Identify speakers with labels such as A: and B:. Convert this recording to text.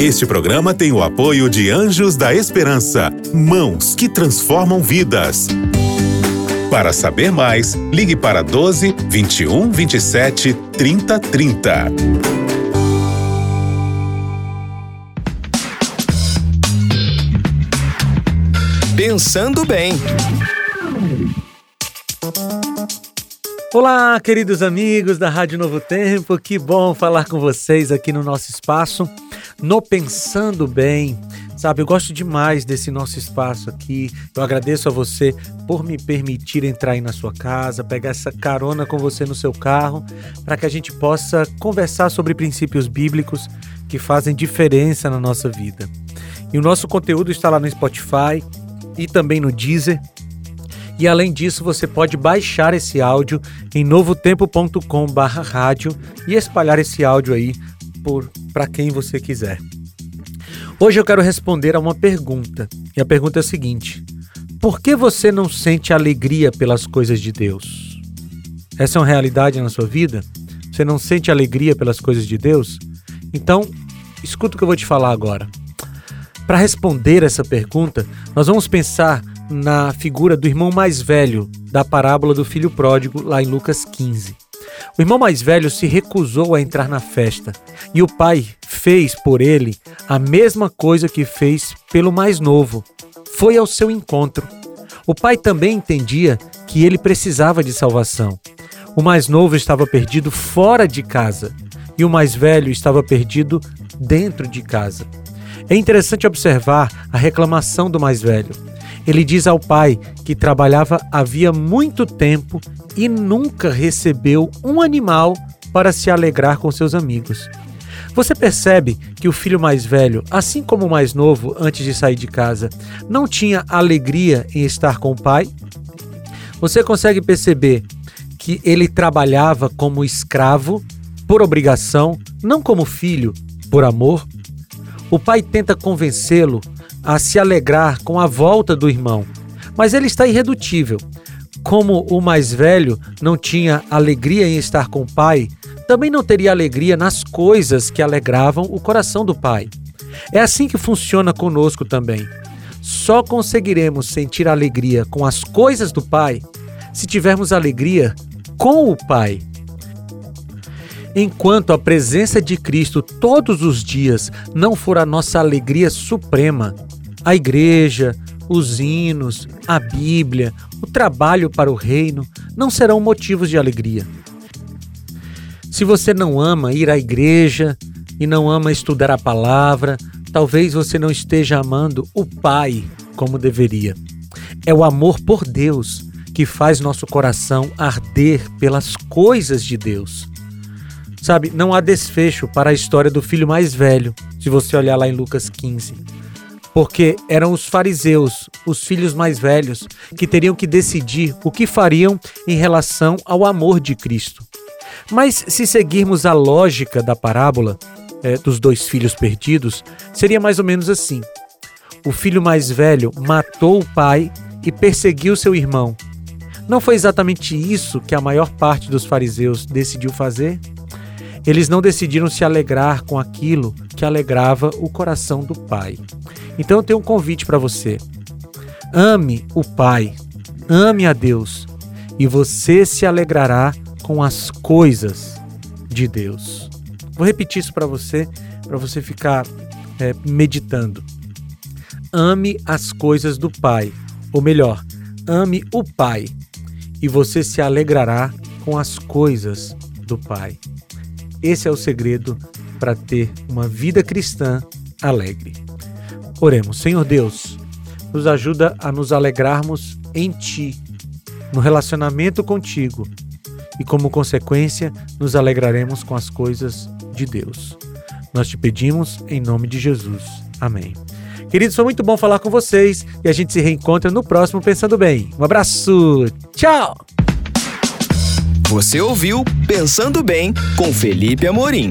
A: Este programa tem o apoio de Anjos da Esperança, mãos que transformam vidas. Para saber mais, ligue para 12 21 27 30 30.
B: Pensando bem.
C: Olá, queridos amigos da Rádio Novo Tempo, que bom falar com vocês aqui no nosso espaço, no Pensando Bem. Sabe, eu gosto demais desse nosso espaço aqui. Eu agradeço a você por me permitir entrar aí na sua casa, pegar essa carona com você no seu carro, para que a gente possa conversar sobre princípios bíblicos que fazem diferença na nossa vida. E o nosso conteúdo está lá no Spotify e também no Deezer. E além disso, você pode baixar esse áudio em novotempo.com/rádio e espalhar esse áudio aí por para quem você quiser. Hoje eu quero responder a uma pergunta. E a pergunta é a seguinte: Por que você não sente alegria pelas coisas de Deus? Essa é uma realidade na sua vida? Você não sente alegria pelas coisas de Deus? Então, escuta o que eu vou te falar agora. Para responder essa pergunta, nós vamos pensar na figura do irmão mais velho da parábola do filho pródigo, lá em Lucas 15. O irmão mais velho se recusou a entrar na festa e o pai fez por ele a mesma coisa que fez pelo mais novo. Foi ao seu encontro. O pai também entendia que ele precisava de salvação. O mais novo estava perdido fora de casa e o mais velho estava perdido dentro de casa. É interessante observar a reclamação do mais velho. Ele diz ao pai que trabalhava havia muito tempo e nunca recebeu um animal para se alegrar com seus amigos. Você percebe que o filho mais velho, assim como o mais novo, antes de sair de casa, não tinha alegria em estar com o pai? Você consegue perceber que ele trabalhava como escravo, por obrigação, não como filho, por amor? O pai tenta convencê-lo a se alegrar com a volta do irmão, mas ele está irredutível. Como o mais velho não tinha alegria em estar com o pai, também não teria alegria nas coisas que alegravam o coração do pai. É assim que funciona conosco também. Só conseguiremos sentir alegria com as coisas do pai se tivermos alegria com o pai. Enquanto a presença de Cristo todos os dias não for a nossa alegria suprema, a igreja, os hinos, a Bíblia, o trabalho para o reino não serão motivos de alegria. Se você não ama ir à igreja e não ama estudar a palavra, talvez você não esteja amando o Pai como deveria. É o amor por Deus que faz nosso coração arder pelas coisas de Deus. Sabe, não há desfecho para a história do filho mais velho, se você olhar lá em Lucas 15. Porque eram os fariseus, os filhos mais velhos, que teriam que decidir o que fariam em relação ao amor de Cristo. Mas se seguirmos a lógica da parábola é, dos dois filhos perdidos, seria mais ou menos assim: o filho mais velho matou o pai e perseguiu seu irmão. Não foi exatamente isso que a maior parte dos fariseus decidiu fazer? Eles não decidiram se alegrar com aquilo que alegrava o coração do Pai. Então eu tenho um convite para você. Ame o Pai, ame a Deus, e você se alegrará com as coisas de Deus. Vou repetir isso para você, para você ficar é, meditando. Ame as coisas do Pai, ou melhor, ame o Pai, e você se alegrará com as coisas do Pai. Esse é o segredo para ter uma vida cristã alegre. Oremos, Senhor Deus, nos ajuda a nos alegrarmos em Ti, no relacionamento contigo, e como consequência, nos alegraremos com as coisas de Deus. Nós te pedimos em nome de Jesus. Amém. Queridos, foi muito bom falar com vocês e a gente se reencontra no próximo Pensando Bem. Um abraço, tchau!
B: Você ouviu Pensando Bem com Felipe Amorim.